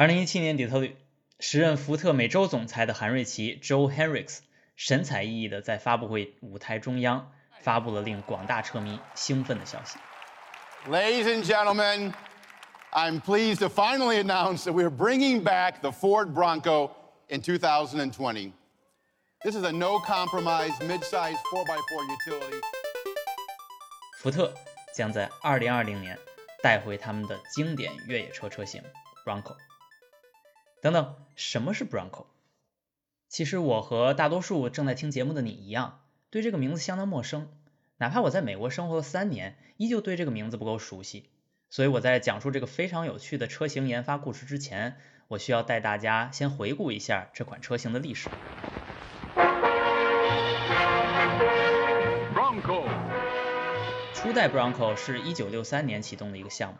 二零一七年底特律，时任福特美洲总裁的韩瑞奇 Joe Henricks 神采奕奕的在发布会舞台中央发布了令广大车迷兴奋的消息。Ladies and gentlemen, I'm pleased to finally announce that we are bringing back the Ford Bronco in 2020. This is a no-compromise mid-size 4x4 utility. 福特将在二零二零年带回他们的经典越野车车型 Bronco。等等，什么是 Bronco？其实我和大多数正在听节目的你一样，对这个名字相当陌生。哪怕我在美国生活了三年，依旧对这个名字不够熟悉。所以我在讲述这个非常有趣的车型研发故事之前，我需要带大家先回顾一下这款车型的历史。Bronco，初代 Bronco 是一九六三年启动的一个项目，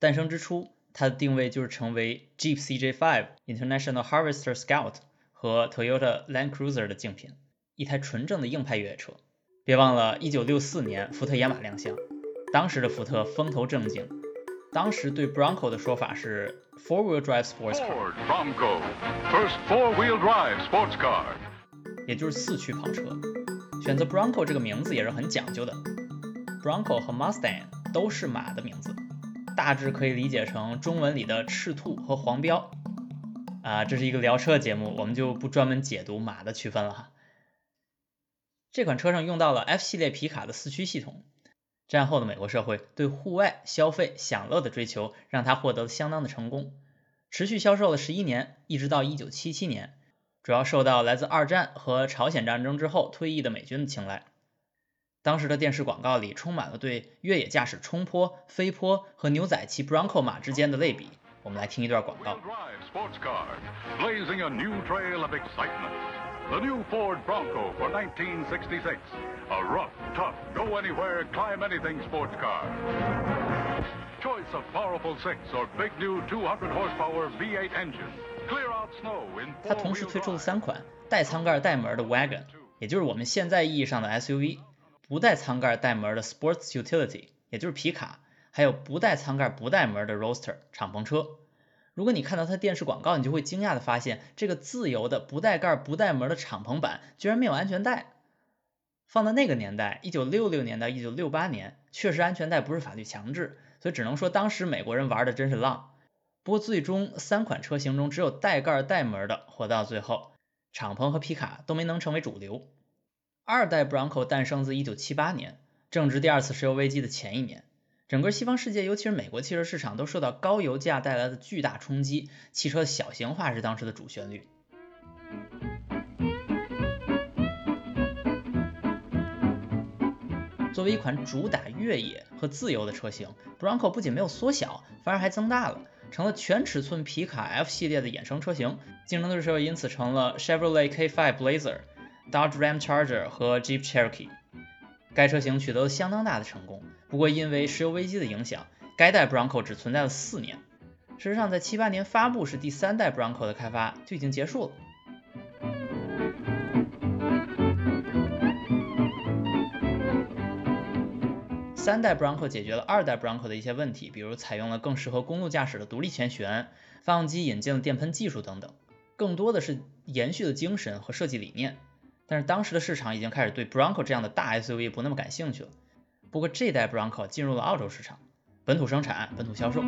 诞生之初。它的定位就是成为 Jeep CJ5、International Harvester Scout 和 Toyota Land Cruiser 的竞品，一台纯正的硬派越野车。别忘了，1964年福特野马亮相，当时的福特风头正劲，当时对 Bronco 的说法是 Four-wheel drive sports car。Ford Bronco，first four-wheel drive sports car，也就是四驱跑车。选择 Bronco 这个名字也是很讲究的，Bronco 和 Mustang 都是马的名字。大致可以理解成中文里的赤兔和黄标啊，这是一个聊车节目，我们就不专门解读马的区分了哈。这款车上用到了 F 系列皮卡的四驱系统。战后的美国社会对户外消费享乐的追求，让它获得了相当的成功，持续销售了十一年，一直到一九七七年，主要受到来自二战和朝鲜战争之后退役的美军的青睐。当时的电视广告里充满了对越野驾驶冲坡、飞坡和牛仔骑 Bronco 马之间的类比。我们来听一段广告。The new Ford Bronco for 1966, a rough, tough, go anywhere, climb anything sports car. Choice of powerful six or big new 200 horsepower V8 engine. Clear out snow in 它同时推出了三款带舱盖带门的 Wagon，也就是我们现在意义上的 SUV。不带舱盖带门的 Sports Utility，也就是皮卡，还有不带舱盖不带门的 Roaster 敞篷车。如果你看到它电视广告，你就会惊讶的发现，这个自由的不带盖不带门的敞篷版居然没有安全带。放到那个年代，一九六六年到一九六八年，确实安全带不是法律强制，所以只能说当时美国人玩的真是浪。不过最终三款车型中，只有带盖带门的活到最后，敞篷和皮卡都没能成为主流。二代 Bronco 诞生自1978年，正值第二次石油危机的前一年，整个西方世界，尤其是美国汽车市场都受到高油价带来的巨大冲击，汽车小型化是当时的主旋律。作为一款主打越野和自由的车型，Bronco 不仅没有缩小，反而还增大了，成了全尺寸皮卡 F 系列的衍生车型，竞争对手因此成了 Chevrolet K5 Blazer。Dodge Ram Charger 和 Jeep Cherokee，该车型取得了相当大的成功。不过因为石油危机的影响，该代 Bronco 只存在了四年。事实上，在七八年发布时，第三代 Bronco 的开发就已经结束了。三代 Bronco 解决了二代 Bronco 的一些问题，比如采用了更适合公路驾驶的独立前悬，发动机引进了电喷技术等等，更多的是延续了精神和设计理念。但是当时的市场已经开始对 Bronco 这样的大 SUV 不那么感兴趣了。不过这代 Bronco 进入了澳洲市场，本土生产，本土销售。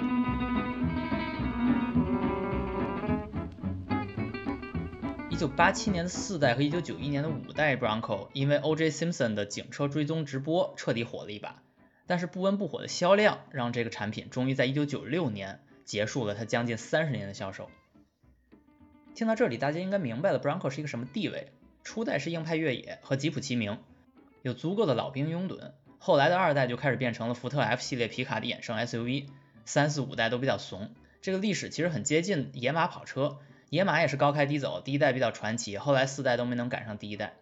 一九八七年的四代和一九九一年的五代 Bronco 因为 O.J. Simpson 的警车追踪直播彻底火了一把，但是不温不火的销量让这个产品终于在一九九六年结束了它将近三十年的销售。听到这里，大家应该明白了 Bronco 是一个什么地位。初代是硬派越野，和吉普齐名，有足够的老兵拥趸。后来的二代就开始变成了福特 F 系列皮卡的衍生 SUV，三四五代都比较怂。这个历史其实很接近野马跑车，野马也是高开低走，第一代比较传奇，后来四代都没能赶上第一代。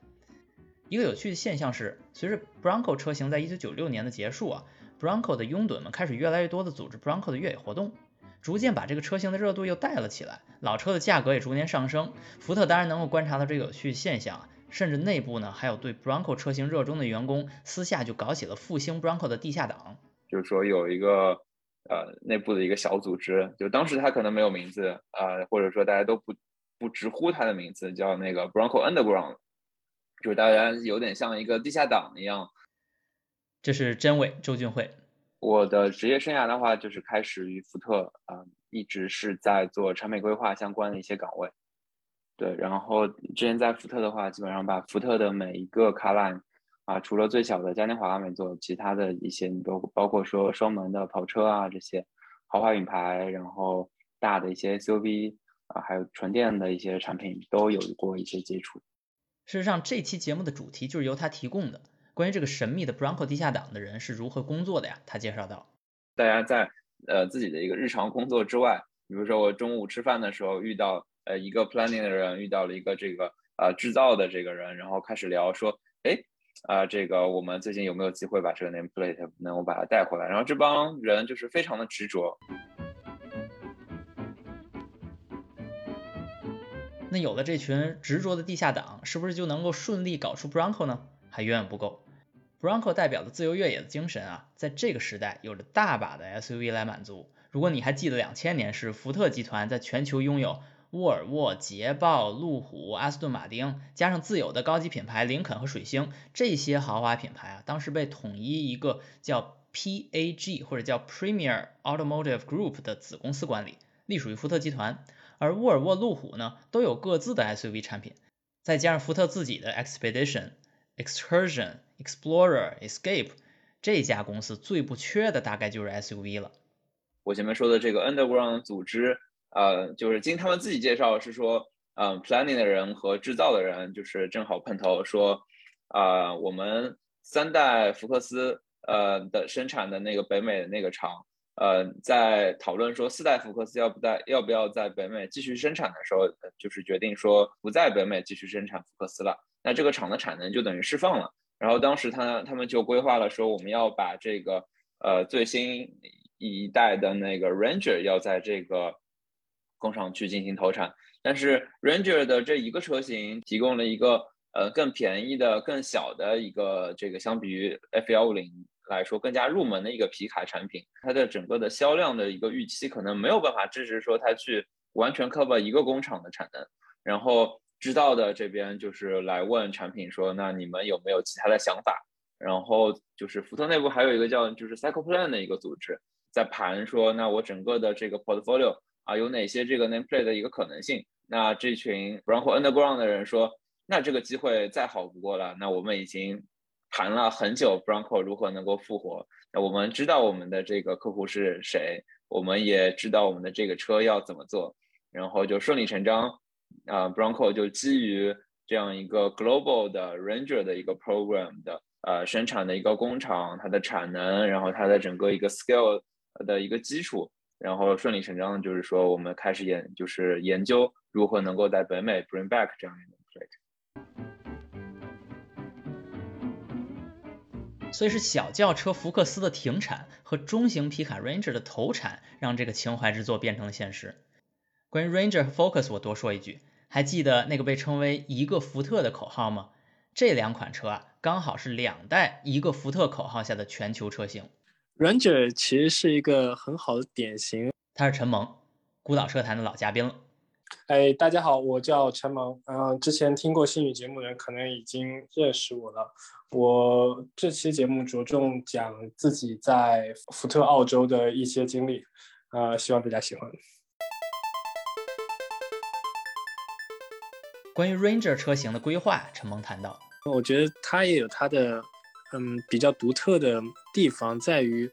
一个有趣的现象是，随着 Bronco 车型在一九九六年的结束啊，Bronco 的拥趸们开始越来越多的组织 Bronco 的越野活动。逐渐把这个车型的热度又带了起来，老车的价格也逐年上升。福特当然能够观察到这个有趣现象，甚至内部呢还有对 Bronco 车型热衷的员工，私下就搞起了复兴 Bronco 的地下党。就是说有一个呃内部的一个小组织，就当时他可能没有名字啊，或者说大家都不不直呼他的名字，叫那个 Bronco Underground，就是大家有点像一个地下党一样。这是真伪周俊慧。我的职业生涯的话，就是开始于福特啊，一直是在做产品规划相关的一些岗位。对，然后之前在福特的话，基本上把福特的每一个卡 line 啊，除了最小的嘉年华没做，其他的一些你都包括说双门的跑车啊这些豪华品牌，然后大的一些 SUV 啊，还有纯电的一些产品都有过一些接触。事实上，这期节目的主题就是由他提供的。关于这个神秘的 Bronco 地下党的人是如何工作的呀？他介绍到，大家在呃自己的一个日常工作之外，比如说我中午吃饭的时候遇到呃一个 planning 的人，遇到了一个这个呃制造的这个人，然后开始聊说，哎啊这个我们最近有没有机会把这个 name plate 能够把它带回来？然后这帮人就是非常的执着。那有了这群执着的地下党，是不是就能够顺利搞出 Bronco 呢？还远远不够。Bronco 代表的自由越野的精神啊，在这个时代有着大把的 SUV 来满足。如果你还记得两千年是福特集团在全球拥有沃尔沃、捷豹、路虎、阿斯顿马丁，加上自有的高级品牌林肯和水星这些豪华品牌啊，当时被统一一个叫 PAG 或者叫 Premier Automotive Group 的子公司管理，隶属于福特集团。而沃尔沃、路虎呢，都有各自的 SUV 产品，再加上福特自己的 Expedition、Excursion。Explorer、Escape 这家公司最不缺的大概就是 SUV 了。我前面说的这个 Underground 组织，呃，就是经他们自己介绍是说，嗯，Planning 的人和制造的人就是正好碰头，说，啊，我们三代福克斯，呃的生产的那个北美的那个厂，呃，在讨论说四代福克斯要不在要不要在北美继续生产的时候，就是决定说不在北美继续生产福克斯了。那这个厂的产能就等于释放了。然后当时他他们就规划了说，我们要把这个呃最新一代的那个 Ranger 要在这个工厂去进行投产，但是 Ranger 的这一个车型提供了一个呃更便宜的、更小的一个这个相比于 F 幺五零来说更加入门的一个皮卡产品，它的整个的销量的一个预期可能没有办法支持说它去完全 cover 一个工厂的产能，然后。知道的这边就是来问产品说，那你们有没有其他的想法？然后就是福特内部还有一个叫就是 Cycle Plan 的一个组织，在盘说，那我整个的这个 portfolio 啊，有哪些这个 Name Play 的一个可能性？那这群 Bronco Underground 的人说，那这个机会再好不过了。那我们已经谈了很久，Bronco 如何能够复活？那我们知道我们的这个客户是谁，我们也知道我们的这个车要怎么做，然后就顺理成章。啊，Bronco 就基于这样一个 global 的 Ranger 的一个 program 的呃生产的一个工厂，它的产能，然后它的整个一个 scale 的一个基础，然后顺理成章的就是说，我们开始研就是研究如何能够在北美 bring back 这样一个 plate。所以是小轿车福克斯的停产和中型皮卡 Ranger 的投产，让这个情怀之作变成了现实。关于 Ranger 和 Focus，我多说一句，还记得那个被称为一个福特的口号吗？这两款车啊，刚好是两代一个福特口号下的全球车型。Ranger 其实是一个很好的典型。他是陈萌，孤岛车坛的老嘉宾了。哎，大家好，我叫陈萌。嗯，之前听过新宇节目的人可能已经认识我了。我这期节目着重讲自己在福特澳洲的一些经历，呃，希望大家喜欢。关于 Ranger 车型的规划，陈萌谈到，我觉得它也有它的，嗯，比较独特的地方，在于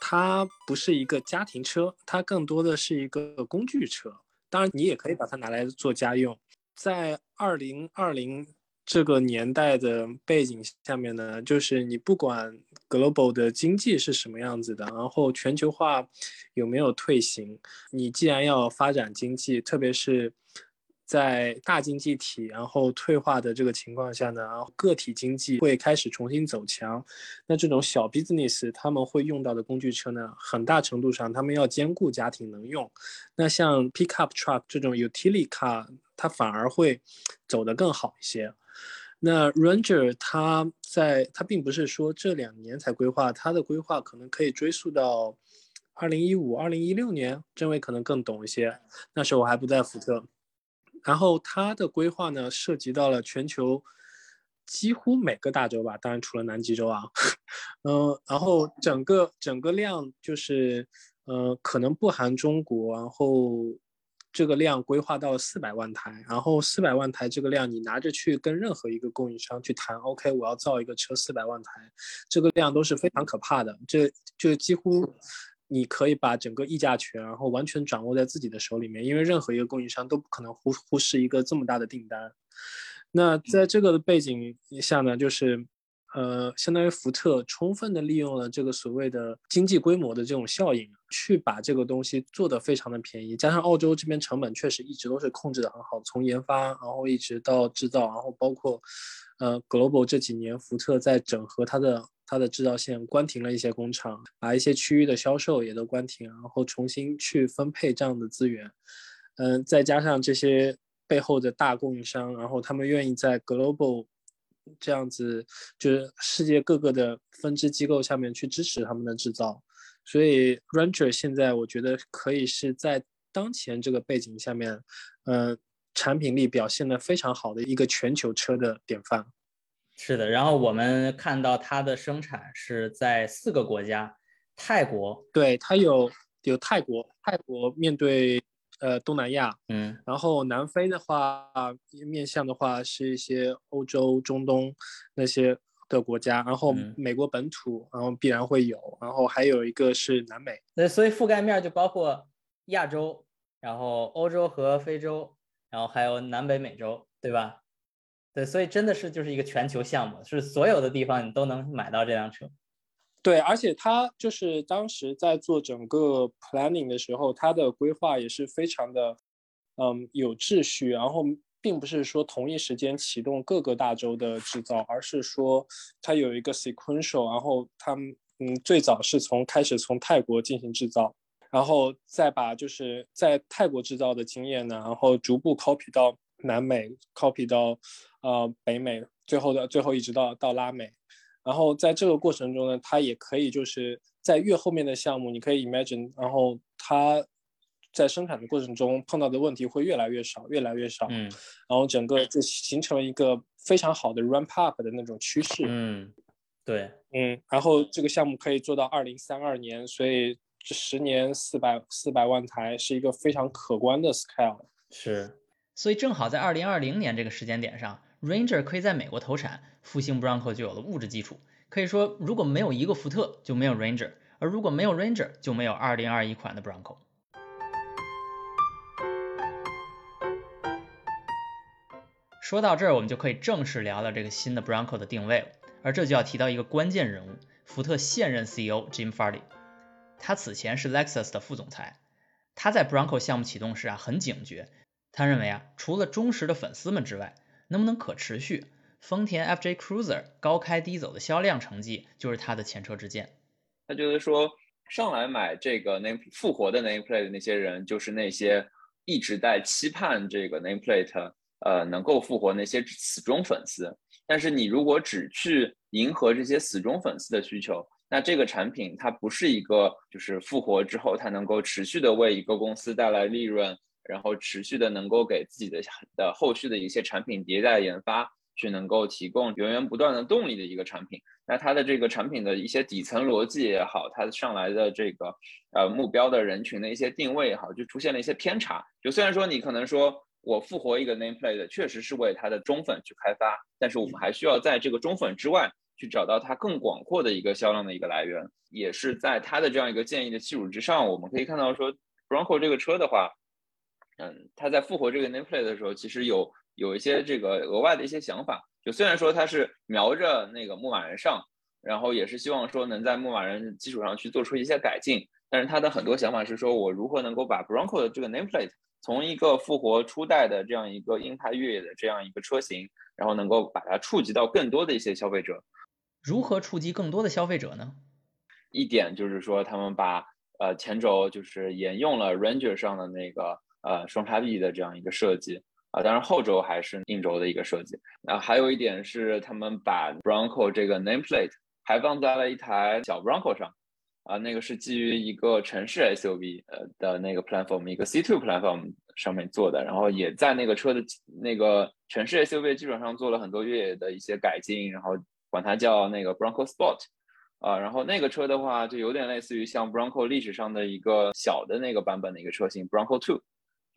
它不是一个家庭车，它更多的是一个工具车。当然，你也可以把它拿来做家用。在二零二零这个年代的背景下面呢，就是你不管 global 的经济是什么样子的，然后全球化有没有退行，你既然要发展经济，特别是。在大经济体然后退化的这个情况下呢，然后个体经济会开始重新走强。那这种小 business 他们会用到的工具车呢，很大程度上他们要兼顾家庭能用。那像 pickup truck 这种 utility car，它反而会走得更好一些。那 Ranger 它在它并不是说这两年才规划，它的规划可能可以追溯到二零一五、二零一六年，郑伟可能更懂一些，那时候我还不在福特。然后它的规划呢，涉及到了全球几乎每个大洲吧，当然除了南极洲啊，嗯，然后整个整个量就是，呃，可能不含中国，然后这个量规划到四百万台，然后四百万台这个量你拿着去跟任何一个供应商去谈，OK，我要造一个车四百万台，这个量都是非常可怕的，这就几乎。你可以把整个议价权，然后完全掌握在自己的手里面，因为任何一个供应商都不可能忽忽视一个这么大的订单。那在这个的背景下呢，就是，呃，相当于福特充分的利用了这个所谓的经济规模的这种效应，去把这个东西做得非常的便宜。加上澳洲这边成本确实一直都是控制的很好，从研发，然后一直到制造，然后包括，呃，Global 这几年福特在整合它的。它的制造线关停了一些工厂，把一些区域的销售也都关停，然后重新去分配这样的资源。嗯，再加上这些背后的大供应商，然后他们愿意在 global 这样子，就是世界各个的分支机构下面去支持他们的制造，所以 Ranger 现在我觉得可以是在当前这个背景下面，嗯，产品力表现的非常好的一个全球车的典范。是的，然后我们看到它的生产是在四个国家，泰国，对，它有有泰国，泰国面对呃东南亚，嗯，然后南非的话，面向的话是一些欧洲、中东那些的国家，然后美国本土，然后必然会有，然后还有一个是南美，对，所以覆盖面就包括亚洲，然后欧洲和非洲，然后还有南北美洲，对吧？对，所以真的是就是一个全球项目，是所有的地方你都能买到这辆车。对，而且它就是当时在做整个 planning 的时候，它的规划也是非常的，嗯，有秩序。然后并不是说同一时间启动各个大洲的制造，而是说它有一个 sequential，然后它嗯最早是从开始从泰国进行制造，然后再把就是在泰国制造的经验呢，然后逐步 copy 到南美，copy 到。呃，北美最后的最后一直到到拉美，然后在这个过程中呢，它也可以就是在越后面的项目，你可以 imagine，然后它在生产的过程中碰到的问题会越来越少，越来越少，嗯，然后整个就形成了一个非常好的 ramp up 的那种趋势，嗯，对，嗯，然后这个项目可以做到二零三二年，所以这十年四百四百万台是一个非常可观的 scale，是，所以正好在二零二零年这个时间点上。Ranger 可以在美国投产，复兴 Bronco 就有了物质基础。可以说，如果没有一个福特，就没有 Ranger；而如果没有 Ranger，就没有2021款的 Bronco。说到这儿，我们就可以正式聊聊这个新的 Bronco 的定位了。而这就要提到一个关键人物——福特现任 CEO Jim Farley。他此前是 Lexus 的副总裁。他在 Bronco 项目启动时啊，很警觉。他认为啊，除了忠实的粉丝们之外，能不能可持续？丰田 FJ Cruiser 高开低走的销量成绩就是它的前车之鉴。他觉得说，上来买这个 name 复活的 nameplate 的那些人，就是那些一直在期盼这个 nameplate 呃能够复活那些死忠粉丝。但是你如果只去迎合这些死忠粉丝的需求，那这个产品它不是一个就是复活之后它能够持续的为一个公司带来利润。然后持续的能够给自己的的后续的一些产品迭代研发，去能够提供源源不断的动力的一个产品。那它的这个产品的一些底层逻辑也好，它上来的这个呃目标的人群的一些定位也好，就出现了一些偏差。就虽然说你可能说我复活一个 nameplate 确实是为它的中粉去开发，但是我们还需要在这个中粉之外去找到它更广阔的一个销量的一个来源。也是在它的这样一个建议的基础之上，我们可以看到说 Bronco 这个车的话。嗯，他在复活这个 nameplate 的时候，其实有有一些这个额外的一些想法。就虽然说他是瞄着那个牧马人上，然后也是希望说能在牧马人基础上去做出一些改进，但是他的很多想法是说我如何能够把 Bronco 的这个 nameplate 从一个复活初代的这样一个硬派越野的这样一个车型，然后能够把它触及到更多的一些消费者。如何触及更多的消费者呢？一点就是说，他们把呃前轴就是沿用了 Ranger 上的那个。呃，双叉臂的这样一个设计。啊，当然后轴还是硬轴的一个设计。那还有一点是，他们把 Bronco 这个 nameplate 还放在了一台小 Bronco 上，啊，那个是基于一个城市 SUV 呃的那个 platform，一个 C2 platform 上面做的，然后也在那个车的那个城市 SUV 基础上做了很多越野的一些改进，然后管它叫那个 Bronco Sport，啊，然后那个车的话就有点类似于像 Bronco 历史上的一个小的那个版本的一个车型 Bronco Two，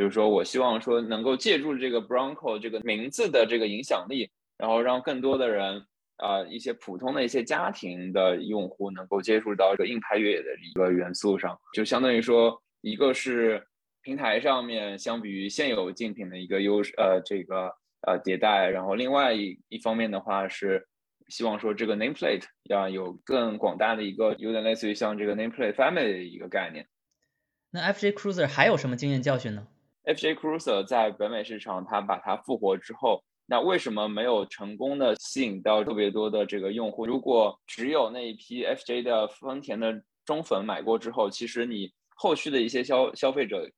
就是说我希望说能够借助这个 Bronco 这个名字的这个影响力，然后让更多的人。啊，一些普通的一些家庭的用户能够接触到这个硬派越野的一个元素上，就相当于说，一个是平台上面相比于现有竞品的一个优势，呃，这个呃迭代，然后另外一一方面的话是希望说这个 nameplate 要有更广大的一个，有点类似于像这个 nameplate family 的一个概念。那 FJ Cruiser 还有什么经验教训呢？FJ Cruiser 在北美市场，它把它复活之后。那为什么没有成功的吸引到特别多的这个用户？如果只有那一批 FJ 的丰田的忠粉买过之后，其实你后续的一些消消费者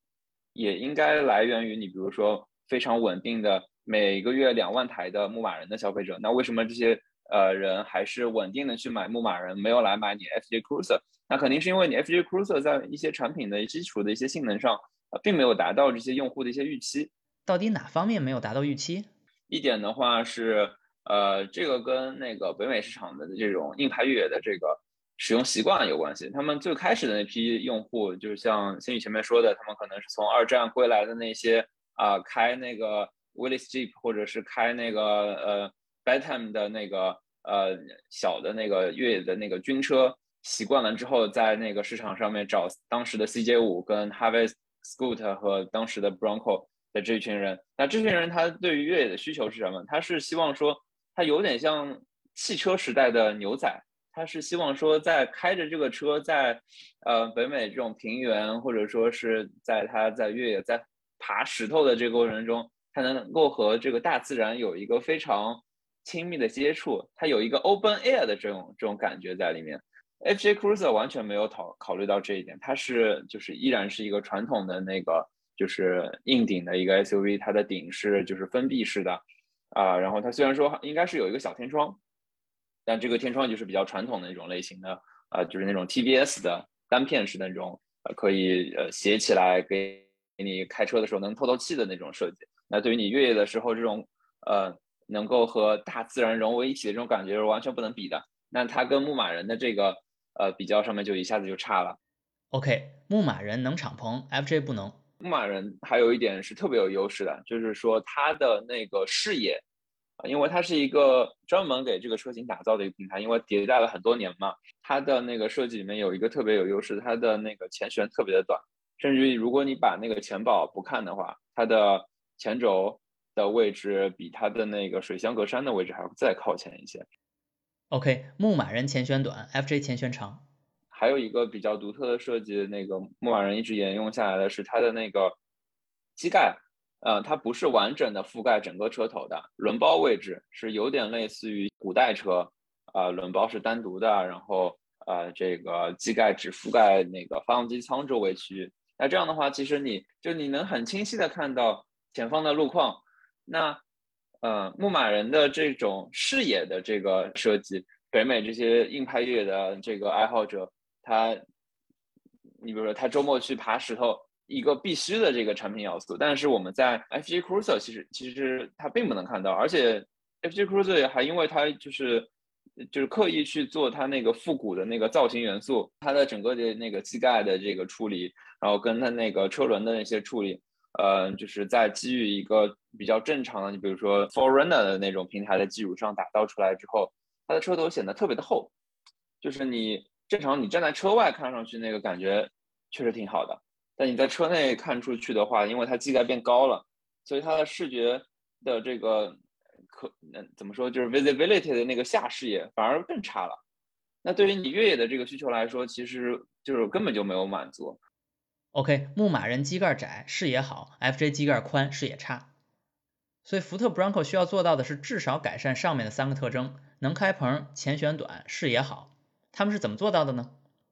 也应该来源于你，比如说非常稳定的每个月两万台的牧马人的消费者。那为什么这些呃人还是稳定的去买牧马人，没有来买你 FJ Cruiser？那肯定是因为你 FJ Cruiser 在一些产品的基础的一些性能上，呃，并没有达到这些用户的一些预期。到底哪方面没有达到预期？一点的话是，呃，这个跟那个北美市场的这种硬派越野的这个使用习惯有关系。他们最开始的那批用户，就是像新宇前面说的，他们可能是从二战归来的那些啊，开那个 Willys Jeep 或者是开那个呃 Batman 的那个呃小的那个越野的那个军车，习惯了之后，在那个市场上面找当时的 CJ 五跟 Harvey Scoot 和当时的 Bronco。的这群人，那这群人他对于越野的需求是什么？他是希望说，他有点像汽车时代的牛仔，他是希望说，在开着这个车在呃北美这种平原，或者说是在他在越野在爬石头的这个过程中，他能够和这个大自然有一个非常亲密的接触，他有一个 open air 的这种这种感觉在里面。FJ Cruiser 完全没有考考虑到这一点，它是就是依然是一个传统的那个。就是硬顶的一个 SUV，它的顶是就是封闭式的，啊，然后它虽然说应该是有一个小天窗，但这个天窗就是比较传统的那种类型的，啊，就是那种 TBS 的单片式的那种，可以呃斜起来给给你开车的时候能透透气的那种设计。那对于你越野的时候，这种呃能够和大自然融为一体的这种感觉是完全不能比的。那它跟牧马人的这个呃比较上面就一下子就差了。OK，牧马人能敞篷，FJ 不能。牧马人还有一点是特别有优势的，就是说它的那个视野，啊，因为它是一个专门给这个车型打造的一个平台，因为迭代了很多年嘛，它的那个设计里面有一个特别有优势，它的那个前悬特别的短，甚至于如果你把那个前保不看的话，它的前轴的位置比它的那个水箱格栅的位置还要再靠前一些。OK，牧马人前悬短，FJ 前悬长。还有一个比较独特的设计，那个牧马人一直沿用下来的是它的那个机盖，呃，它不是完整的覆盖整个车头的，轮包位置是有点类似于古代车，啊，轮包是单独的，然后呃，这个机盖只覆盖那个发动机舱周围区域。那这样的话，其实你就你能很清晰的看到前方的路况。那呃，牧马人的这种视野的这个设计，北美这些硬派越野的这个爱好者。他，你比如说，他周末去爬石头，一个必须的这个产品要素。但是我们在 FJ Cruiser 其实其实他并不能看到，而且 FJ Cruiser 还因为它就是就是刻意去做它那个复古的那个造型元素，它的整个的那个机盖的这个处理，然后跟它那个车轮的那些处理，呃，就是在基于一个比较正常的，你比如说 Forerunner 的那种平台的基础上打造出来之后，它的车头显得特别的厚，就是你。正常你站在车外看上去那个感觉确实挺好的，但你在车内看出去的话，因为它机盖变高了，所以它的视觉的这个可嗯怎么说就是 visibility 的那个下视野反而更差了。那对于你越野的这个需求来说，其实就是根本就没有满足。OK，牧马人机盖窄，视野好；FJ 机盖宽，视野差。所以福特 Bronco 需要做到的是至少改善上面的三个特征：能开棚、前悬短、视野好。他们是怎么做到的呢？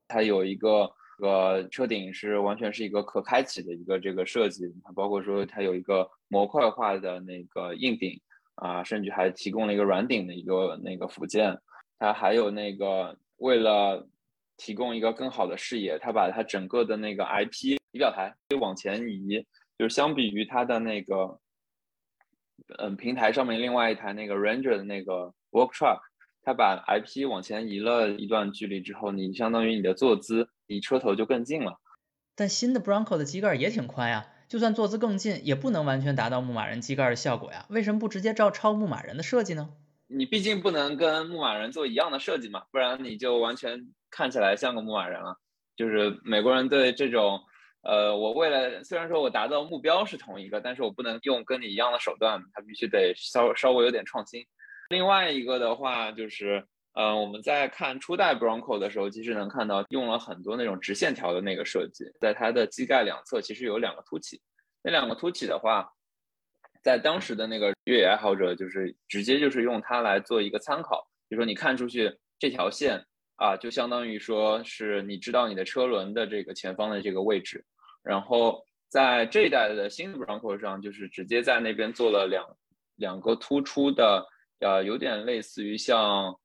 它有一个呃车顶是完全是一个可开启的一个这个设计，包括说它有一个模块化的那个硬顶啊，甚至还提供了一个软顶的一个那个附件。它还有那个为了提供一个更好的视野，它把它整个的那个 IP 仪表台往前移，就是相比于它的那个，嗯，平台上面另外一台那个 Ranger 的那个 Work Truck，它把 IP 往前移了一段距离之后，你相当于你的坐姿离车头就更近了。但新的 Bronco 的机盖也挺宽呀，就算坐姿更近，也不能完全达到牧马人机盖的效果呀。为什么不直接照抄牧马人的设计呢？你毕竟不能跟牧马人做一样的设计嘛，不然你就完全看起来像个牧马人了。就是美国人对这种，呃，我为了虽然说我达到目标是同一个，但是我不能用跟你一样的手段，他必须得稍稍微有点创新。另外一个的话就是，呃，我们在看初代 Bronco 的时候，其实能看到用了很多那种直线条的那个设计，在它的机盖两侧其实有两个凸起，那两个凸起的话。在当时的那个越野爱好者，就是直接就是用它来做一个参考，比如说你看出去这条线啊，就相当于说是你知道你的车轮的这个前方的这个位置。然后在这一代的新的 Bronco 上，就是直接在那边做了两两个突出的，呃，有点类似于像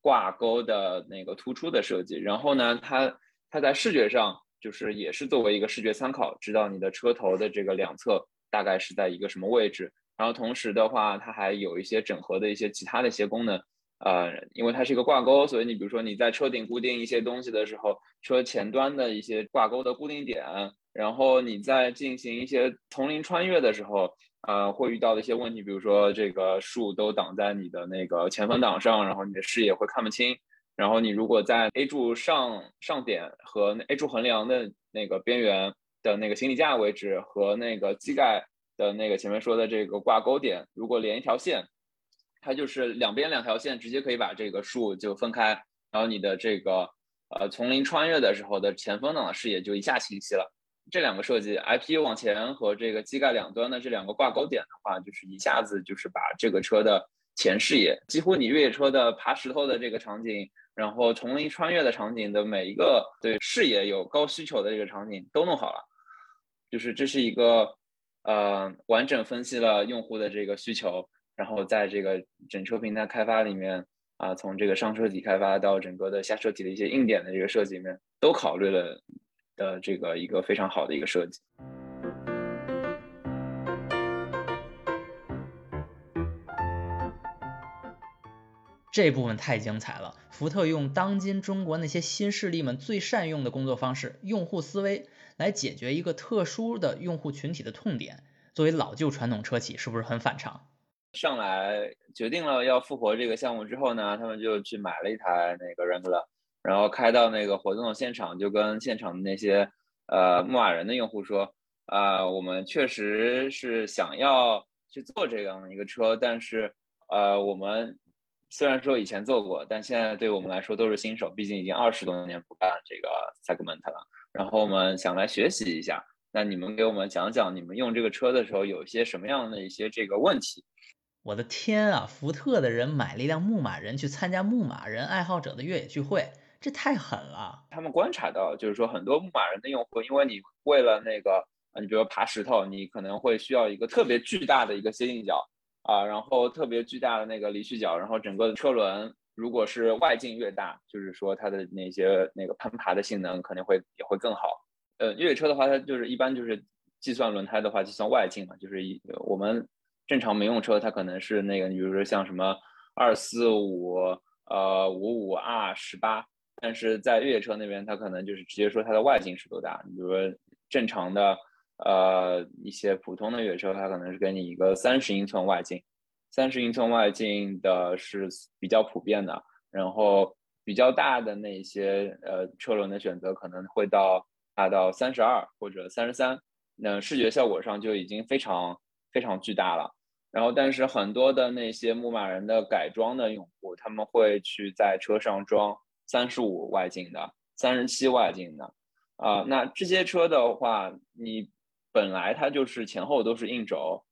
挂钩的那个突出的设计。然后呢，它它在视觉上就是也是作为一个视觉参考，知道你的车头的这个两侧。大概是在一个什么位置？然后同时的话，它还有一些整合的一些其他的一些功能。呃，因为它是一个挂钩，所以你比如说你在车顶固定一些东西的时候，车前端的一些挂钩的固定点，然后你在进行一些丛林穿越的时候，呃，会遇到的一些问题，比如说这个树都挡在你的那个前风挡上，然后你的视野会看不清。然后你如果在 A 柱上上点和 A 柱横梁的那个边缘。的那个行李架位置和那个机盖的那个前面说的这个挂钩点，如果连一条线，它就是两边两条线直接可以把这个树就分开，然后你的这个呃丛林穿越的时候的前风挡的视野就一下清晰了。这两个设计，IPU 往前和这个机盖两端的这两个挂钩点的话，就是一下子就是把这个车的前视野，几乎你越野车的爬石头的这个场景，然后丛林穿越的场景的每一个对视野有高需求的这个场景都弄好了。就是这是一个，呃，完整分析了用户的这个需求，然后在这个整车平台开发里面，啊，从这个上车体开发到整个的下车体的一些硬点的这个设计里面，都考虑了的这个一个非常好的一个设计。这部分太精彩了，福特用当今中国那些新势力们最善用的工作方式——用户思维。来解决一个特殊的用户群体的痛点，作为老旧传统车企，是不是很反常？上来决定了要复活这个项目之后呢，他们就去买了一台那个 Wrangler，然后开到那个活动的现场，就跟现场的那些呃牧马人的用户说：啊，我们确实是想要去做这样一个车，但是呃，我们虽然说以前做过，但现在对我们来说都是新手，毕竟已经二十多年不干这个 segment 了。然后我们想来学习一下，那你们给我们讲讲，你们用这个车的时候有一些什么样的一些这个问题？我的天啊，福特的人买了一辆牧马人去参加牧马人爱好者的越野聚会，这太狠了！他们观察到，就是说很多牧马人的用户，因为你为了那个，你比如爬石头，你可能会需要一个特别巨大的一个接近角啊，然后特别巨大的那个离去角，然后整个车轮。如果是外径越大，就是说它的那些那个攀爬的性能肯定会也会更好。呃，越野车的话，它就是一般就是计算轮胎的话，计算外径嘛，就是一我们正常民用车它可能是那个，你比如说像什么二四五呃五五 R 十八，但是在越野车那边它可能就是直接说它的外径是多大。你比如说正常的呃一些普通的越野车，它可能是给你一个三十英寸外径。三十英寸外径的是比较普遍的，然后比较大的那些呃车轮的选择可能会到达到三十二或者三十三，那视觉效果上就已经非常非常巨大了。然后，但是很多的那些牧马人的改装的用户，他们会去在车上装三十五外径的、三十七外径的啊。那这些车的话，你本来它就是前后都是硬轴。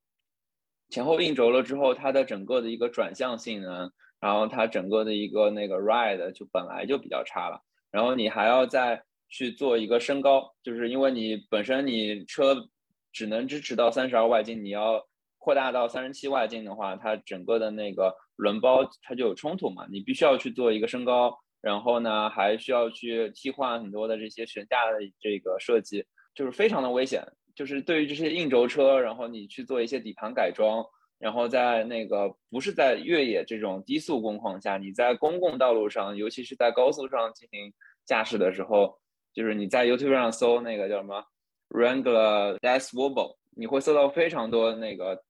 前后硬轴了之后，它的整个的一个转向性能，然后它整个的一个那个 ride 就本来就比较差了，然后你还要再去做一个升高，就是因为你本身你车只能支持到三十二外径，你要扩大到三十七外径的话，它整个的那个轮包它就有冲突嘛，你必须要去做一个升高，然后呢还需要去替换很多的这些悬架的这个设计，就是非常的危险。就是对于这些硬轴车，然后你去做一些底盘改装，然后在那个不是在越野这种低速工况下，你在公共道路上，尤其是在高速上进行驾驶的时候，就是你在 YouTube 上搜那个叫什么 Wrangler Death Wobble，你会搜到非常多那个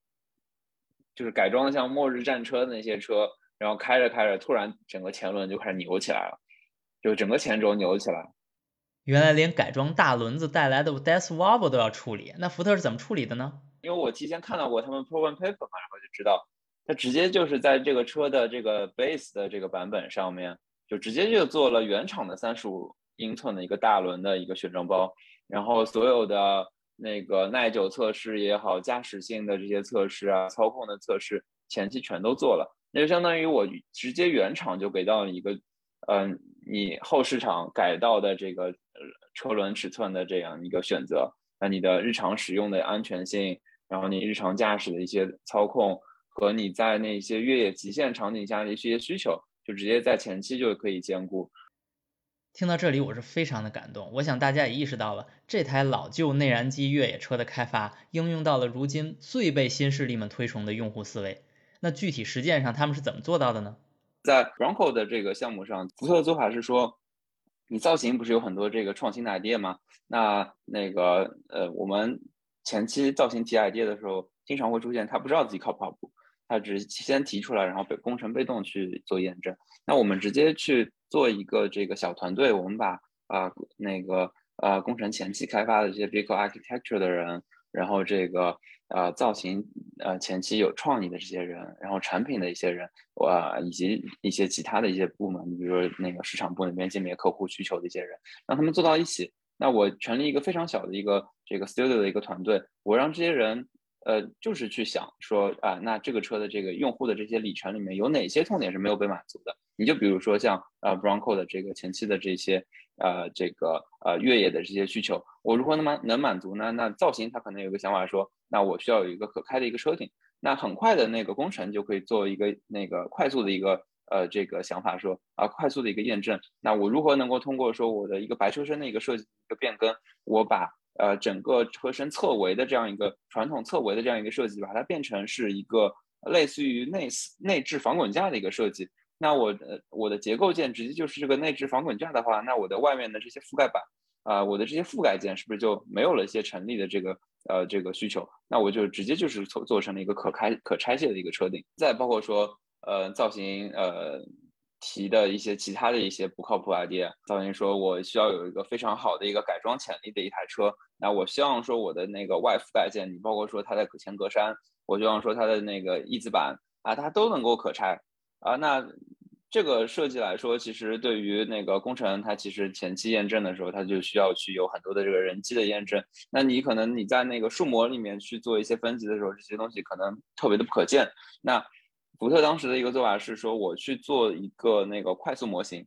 就是改装的像末日战车的那些车。然后开着开着，突然整个前轮就开始扭起来了，就整个前轴扭起来。原来连改装大轮子带来的 death wobble 都要处理，那福特是怎么处理的呢？因为我提前看到过他们 program paper 嘛，然后就知道，他直接就是在这个车的这个 base 的这个版本上面，就直接就做了原厂的三十五英寸的一个大轮的一个选装包，然后所有的那个耐久测试也好，驾驶性的这些测试啊，操控的测试前期全都做了。那就相当于我直接原厂就给到一个，嗯，你后市场改到的这个呃车轮尺寸的这样一个选择。那你的日常使用的安全性，然后你日常驾驶的一些操控和你在那些越野极限场景下的一些需求，就直接在前期就可以兼顾。听到这里，我是非常的感动。我想大家也意识到了，这台老旧内燃机越野车的开发，应用到了如今最被新势力们推崇的用户思维。那具体实践上他们是怎么做到的呢？在 Bronco 的这个项目上，福特的做法是说，你造型不是有很多这个创新的 idea 吗？那那个呃，我们前期造型提 idea 的时候，经常会出现他不知道自己靠不靠谱，他只是先提出来，然后被工程被动去做验证。那我们直接去做一个这个小团队，我们把啊那个呃工程前期开发的这些 vehicle architecture 的人。然后这个呃造型呃前期有创意的这些人，然后产品的一些人，呃以及一些其他的一些部门，比如说那个市场部那边鉴别客户需求的一些人，让他们做到一起。那我成立一个非常小的一个这个 studio 的一个团队，我让这些人呃就是去想说啊，那这个车的这个用户的这些里程里面有哪些痛点是没有被满足的？你就比如说像呃 Bronco 的这个前期的这些。呃，这个呃越野的这些需求，我如何能满能满足呢？那造型它可能有个想法说，那我需要有一个可开的一个车顶，那很快的那个工程就可以做一个那个快速的一个呃这个想法说啊，快速的一个验证。那我如何能够通过说我的一个白车身的一个设计一个变更，我把呃整个车身侧围的这样一个传统侧围的这样一个设计，把它变成是一个类似于内内置防滚架的一个设计。那我呃我的结构件直接就是这个内置防滚架的话，那我的外面的这些覆盖板啊，我的这些覆盖件是不是就没有了一些成立的这个呃这个需求？那我就直接就是做做成了一个可开可拆卸的一个车顶。再包括说呃造型呃提的一些其他的一些不靠谱 idea，造型说我需要有一个非常好的一个改装潜力的一台车，那我希望说我的那个外覆盖件，你包括说它的可前格栅，我希望说它的那个翼子板啊，它都能够可拆。啊，那这个设计来说，其实对于那个工程，它其实前期验证的时候，它就需要去有很多的这个人机的验证。那你可能你在那个数模里面去做一些分级的时候，这些东西可能特别的不可见。那福特当时的一个做法是说，我去做一个那个快速模型，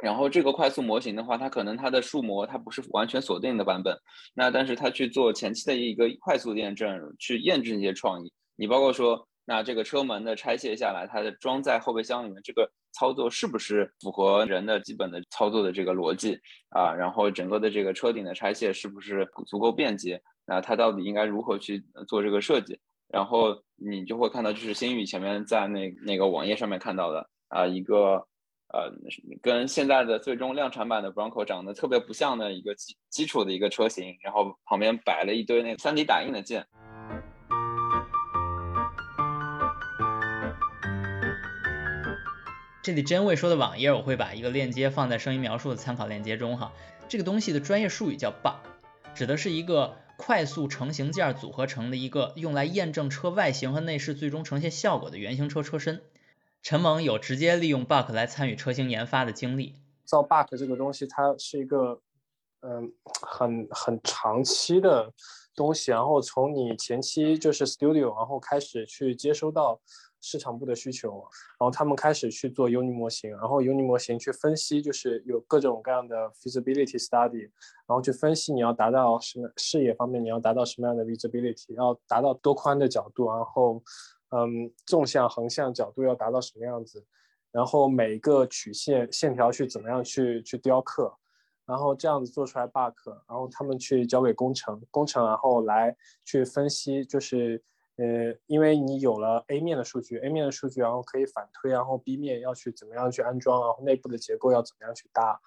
然后这个快速模型的话，它可能它的数模它不是完全锁定的版本，那但是它去做前期的一个快速验证，去验证一些创意。你包括说。那这个车门的拆卸下来，它的装在后备箱里面，这个操作是不是符合人的基本的操作的这个逻辑啊？然后整个的这个车顶的拆卸是不是足够便捷？那它到底应该如何去做这个设计？然后你就会看到，就是新宇前面在那那个网页上面看到的啊，一个呃跟现在的最终量产版的 Bronco 长得特别不像的一个基基础的一个车型，然后旁边摆了一堆那 3D 打印的件。这里真未说的网页，我会把一个链接放在声音描述的参考链接中哈。这个东西的专业术语叫 bug，指的是一个快速成型件组合成的一个用来验证车外形和内饰最终呈现效果的原型车车身。陈萌有直接利用 bug 来参与车型研发的经历。造 bug 这个东西，它是一个嗯很很长期的东西，然后从你前期就是 studio，然后开始去接收到。市场部的需求，然后他们开始去做 Uni 模型，然后 Uni 模型去分析，就是有各种各样的 feasibility study，然后去分析你要达到什么视野方面，你要达到什么样的 visibility，要达到多宽的角度，然后，嗯，纵向、横向角度要达到什么样子，然后每一个曲线线条去怎么样去去雕刻，然后这样子做出来 bug，然后他们去交给工程，工程然后来去分析，就是呃，因为你有了 A 面的数据，A 面的数据，然后可以反推，然后 B 面要去怎么样去安装，然后内部的结构要怎么样去搭，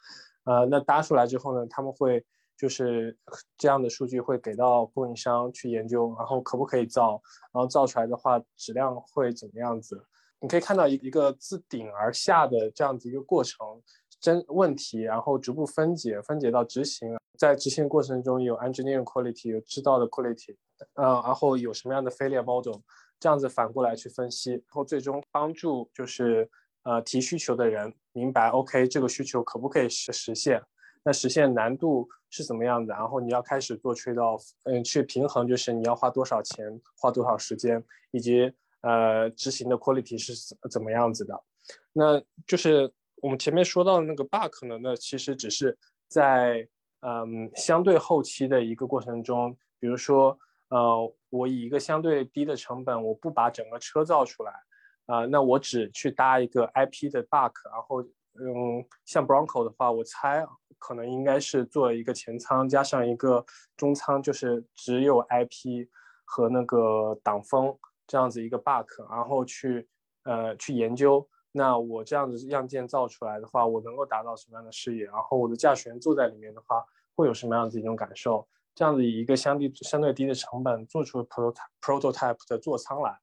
呃，那搭出来之后呢，他们会就是这样的数据会给到供应商去研究，然后可不可以造，然后造出来的话质量会怎么样子。你可以看到一一个自顶而下的这样子一个过程，真问题，然后逐步分解，分解到执行，在执行过程中有 engineering quality，有制造的 quality，呃，然后有什么样的 failure model，这样子反过来去分析，然后最终帮助就是呃提需求的人明白，OK，这个需求可不可以实实现？那实现难度是怎么样的？然后你要开始做 trade off，嗯，去平衡，就是你要花多少钱，花多少时间，以及。呃，执行的 quality 是怎么样子的？那就是我们前面说到的那个 bug 呢？那其实只是在嗯相对后期的一个过程中，比如说呃，我以一个相对低的成本，我不把整个车造出来啊，那我只去搭一个 IP 的 bug，然后嗯，像 Bronco 的话，我猜可能应该是做一个前舱加上一个中舱，就是只有 IP 和那个挡风。这样子一个 bug，然后去呃去研究，那我这样子样件造出来的话，我能够达到什么样的视野？然后我的驾驶员坐在里面的话，会有什么样子一种感受？这样子以一个相对相对低的成本做出 prototype 的座舱来。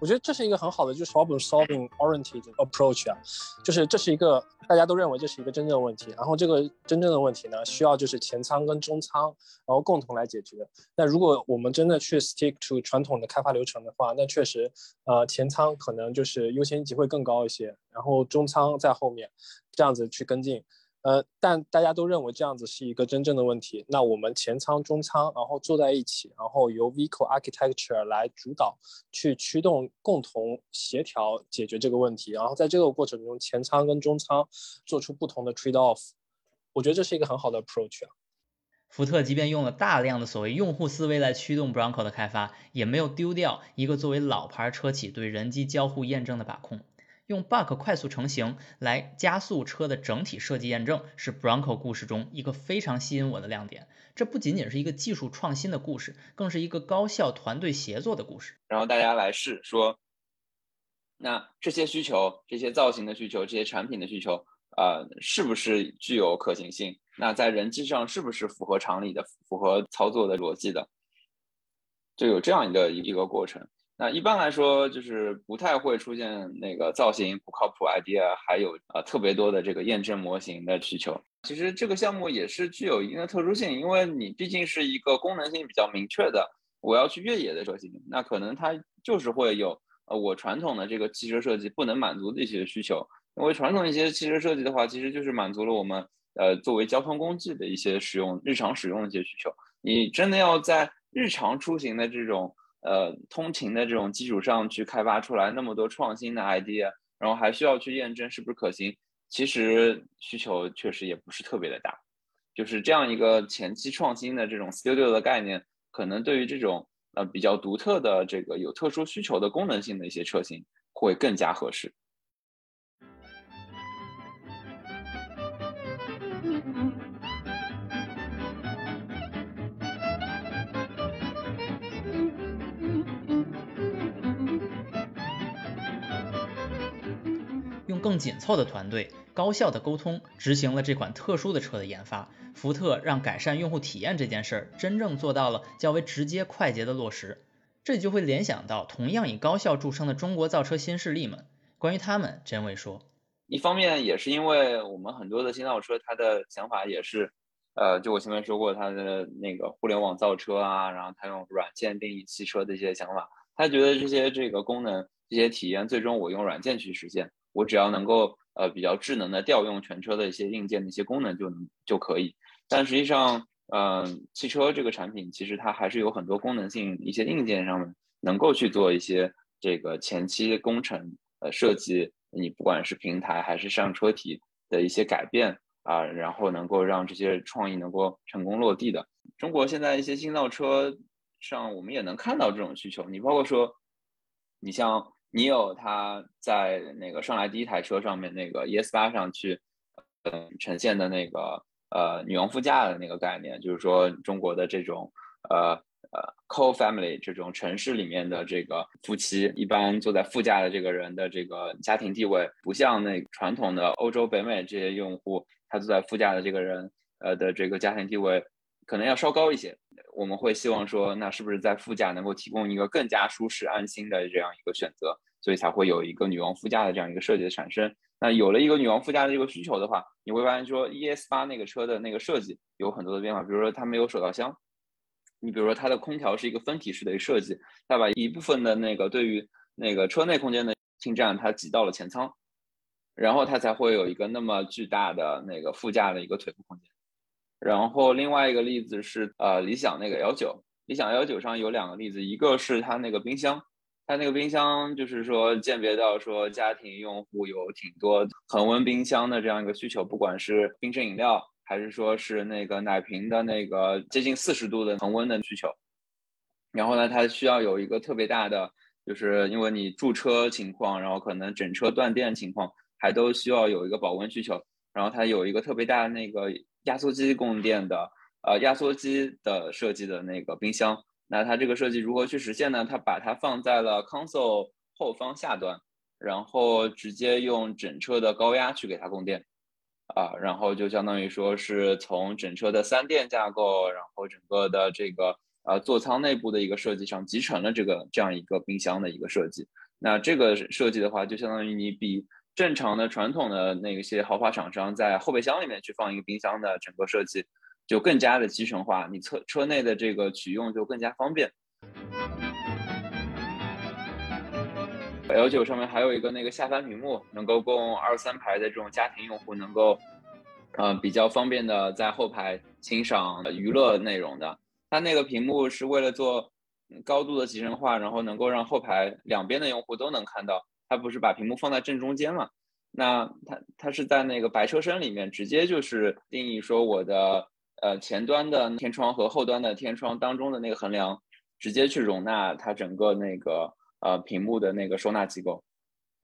我觉得这是一个很好的，就是 problem solving oriented approach 啊，就是这是一个大家都认为这是一个真正的问题，然后这个真正的问题呢，需要就是前舱跟中舱，然后共同来解决。那如果我们真的去 stick to 传统的开发流程的话，那确实，呃，前舱可能就是优先级会更高一些，然后中舱在后面，这样子去跟进。呃，但大家都认为这样子是一个真正的问题。那我们前舱、中舱，然后坐在一起，然后由 vehicle architecture 来主导，去驱动，共同协调解决这个问题。然后在这个过程中，前舱跟中舱做出不同的 trade off。我觉得这是一个很好的 approach 啊。福特即便用了大量的所谓用户思维来驱动 Bronco 的开发，也没有丢掉一个作为老牌车企对人机交互验证的把控。用 bug 快速成型来加速车的整体设计验证，是 Bronco 故事中一个非常吸引我的亮点。这不仅仅是一个技术创新的故事，更是一个高效团队协作的故事。然后大家来试说，那这些需求、这些造型的需求、这些产品的需求，呃，是不是具有可行性？那在人机上是不是符合常理的、符合操作的逻辑的？就有这样一个一个过程。那一般来说，就是不太会出现那个造型不靠谱 idea，还有呃特别多的这个验证模型的需求。其实这个项目也是具有一定的特殊性，因为你毕竟是一个功能性比较明确的，我要去越野的车型，那可能它就是会有呃我传统的这个汽车设计不能满足的一些需求。因为传统一些汽车设计的话，其实就是满足了我们呃作为交通工具的一些使用、日常使用的一些需求。你真的要在日常出行的这种。呃，通勤的这种基础上去开发出来那么多创新的 idea，然后还需要去验证是不是可行，其实需求确实也不是特别的大。就是这样一个前期创新的这种 studio 的概念，可能对于这种呃比较独特的这个有特殊需求的功能性的一些车型会更加合适。更紧凑的团队，高效的沟通，执行了这款特殊的车的研发。福特让改善用户体验这件事儿真正做到了较为直接快捷的落实。这就会联想到同样以高效著称的中国造车新势力们。关于他们，真伟说，一方面也是因为我们很多的新造车，它的想法也是，呃，就我前面说过，它的那个互联网造车啊，然后它用软件定义汽车的一些想法，他觉得这些这个功能、这些体验，最终我用软件去实现。我只要能够呃比较智能的调用全车的一些硬件的一些功能就能就可以，但实际上，嗯，汽车这个产品其实它还是有很多功能性一些硬件上面能够去做一些这个前期工程呃设计，你不管是平台还是上车体的一些改变啊，然后能够让这些创意能够成功落地的。中国现在一些新造车上我们也能看到这种需求，你包括说，你像。你有他在那个上来第一台车上面那个 ES 八上去，嗯，呈现的那个呃女王副驾的那个概念，就是说中国的这种呃呃 co family 这种城市里面的这个夫妻，一般坐在副驾的这个人的这个家庭地位，不像那传统的欧洲、北美这些用户，他坐在副驾的这个人呃的这个家庭地位可能要稍高一些。我们会希望说，那是不是在副驾能够提供一个更加舒适、安心的这样一个选择，所以才会有一个女王副驾的这样一个设计的产生。那有了一个女王副驾的这个需求的话，你会发现说，ES 八那个车的那个设计有很多的变化，比如说它没有手套箱，你比如说它的空调是一个分体式的一个设计，它把一部分的那个对于那个车内空间的侵占，它挤到了前舱，然后它才会有一个那么巨大的那个副驾的一个腿部空间。然后另外一个例子是，呃，理想那个 L 九，理想 L 九上有两个例子，一个是它那个冰箱，它那个冰箱就是说鉴别到说家庭用户有挺多恒温冰箱的这样一个需求，不管是冰镇饮料，还是说是那个奶瓶的那个接近四十度的恒温的需求。然后呢，它需要有一个特别大的，就是因为你驻车情况，然后可能整车断电情况，还都需要有一个保温需求。然后它有一个特别大的那个。压缩机供电的，呃，压缩机的设计的那个冰箱，那它这个设计如何去实现呢？它把它放在了 console 后方下端，然后直接用整车的高压去给它供电，啊，然后就相当于说是从整车的三电架构，然后整个的这个呃座舱内部的一个设计上集成了这个这样一个冰箱的一个设计。那这个设计的话，就相当于你比。正常的传统的那一些豪华厂商在后备箱里面去放一个冰箱的整个设计，就更加的集成化，你车车内的这个取用就更加方便。L 九上面还有一个那个下翻屏幕，能够供二三排的这种家庭用户能够，嗯，比较方便的在后排欣赏娱乐内容的。它那个屏幕是为了做高度的集成化，然后能够让后排两边的用户都能看到。它不是把屏幕放在正中间嘛？那它它是在那个白车身里面直接就是定义说我的呃前端的天窗和后端的天窗当中的那个横梁直接去容纳它整个那个呃屏幕的那个收纳机构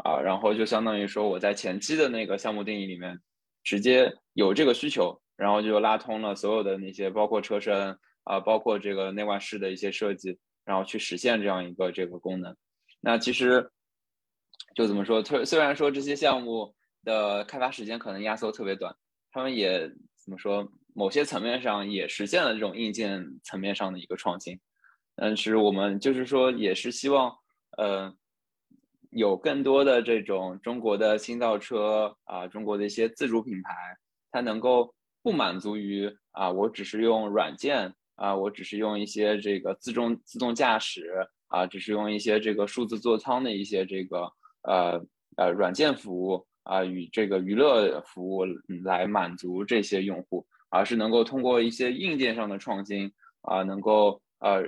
啊，然后就相当于说我在前期的那个项目定义里面直接有这个需求，然后就拉通了所有的那些包括车身啊，包括这个内外饰的一些设计，然后去实现这样一个这个功能。那其实。就怎么说？虽虽然说这些项目的开发时间可能压缩特别短，他们也怎么说？某些层面上也实现了这种硬件层面上的一个创新。但是我们就是说，也是希望，呃，有更多的这种中国的新造车啊，中国的一些自主品牌，它能够不满足于啊，我只是用软件啊，我只是用一些这个自动自动驾驶啊，只是用一些这个数字座舱的一些这个。呃呃，软件服务啊，与这个娱乐服务来满足这些用户，而是能够通过一些硬件上的创新啊，能够呃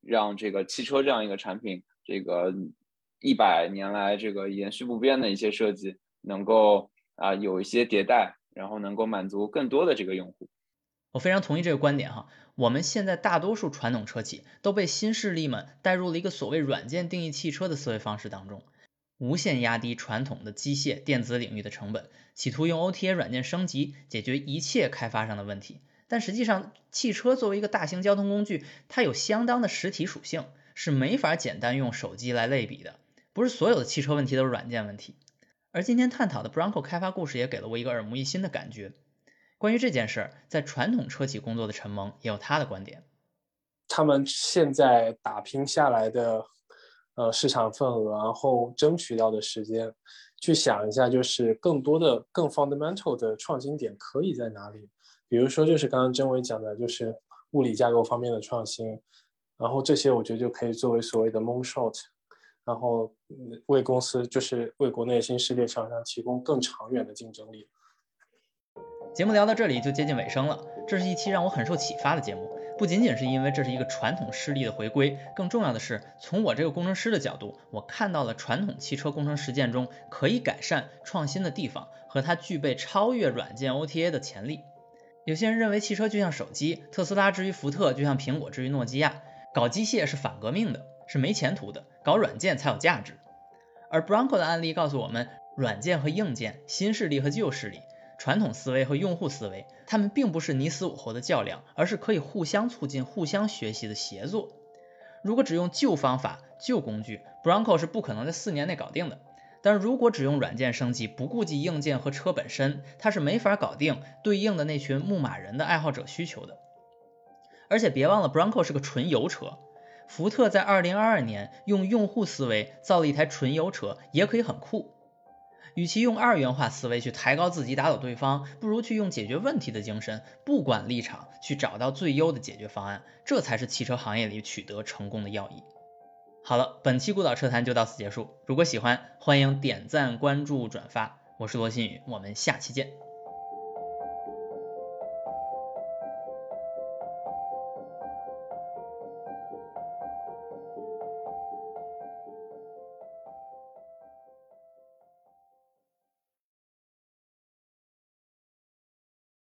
让这个汽车这样一个产品，这个一百年来这个延续不变的一些设计，能够啊有一些迭代，然后能够满足更多的这个用户。我非常同意这个观点哈，我们现在大多数传统车企都被新势力们带入了一个所谓软件定义汽车的思维方式当中。无限压低传统的机械电子领域的成本，企图用 OTA 软件升级解决一切开发上的问题。但实际上，汽车作为一个大型交通工具，它有相当的实体属性，是没法简单用手机来类比的。不是所有的汽车问题都是软件问题。而今天探讨的 Bronco 开发故事也给了我一个耳目一新的感觉。关于这件事儿，在传统车企工作的陈萌也有他的观点。他们现在打拼下来的。呃，市场份额，然后争取到的时间，去想一下，就是更多的、更 fundamental 的创新点可以在哪里？比如说，就是刚刚真伟讲的，就是物理架构方面的创新，然后这些我觉得就可以作为所谓的 moonshot，然后为公司，就是为国内新势力厂商提供更长远的竞争力。节目聊到这里就接近尾声了，这是一期让我很受启发的节目。不仅仅是因为这是一个传统势力的回归，更重要的是，从我这个工程师的角度，我看到了传统汽车工程实践中可以改善创新的地方，和它具备超越软件 OTA 的潜力。有些人认为汽车就像手机，特斯拉之于福特就像苹果之于诺基亚，搞机械是反革命的，是没前途的，搞软件才有价值。而 Bronco 的案例告诉我们，软件和硬件、新势力和旧势力、传统思维和用户思维，他们并不是你死我活的较量，而是可以互相促进、互相学习的协作。如果只用旧方法、旧工具，Bronco 是不可能在四年内搞定的。但如果只用软件升级，不顾及硬件和车本身，它是没法搞定对应的那群牧马人的爱好者需求的。而且别忘了，Bronco 是个纯油车。福特在2022年用用户思维造了一台纯油车，也可以很酷。与其用二元化思维去抬高自己、打倒对方，不如去用解决问题的精神，不管立场，去找到最优的解决方案。这才是汽车行业里取得成功的要义。好了，本期孤岛车谈就到此结束。如果喜欢，欢迎点赞、关注、转发。我是罗新宇，我们下期见。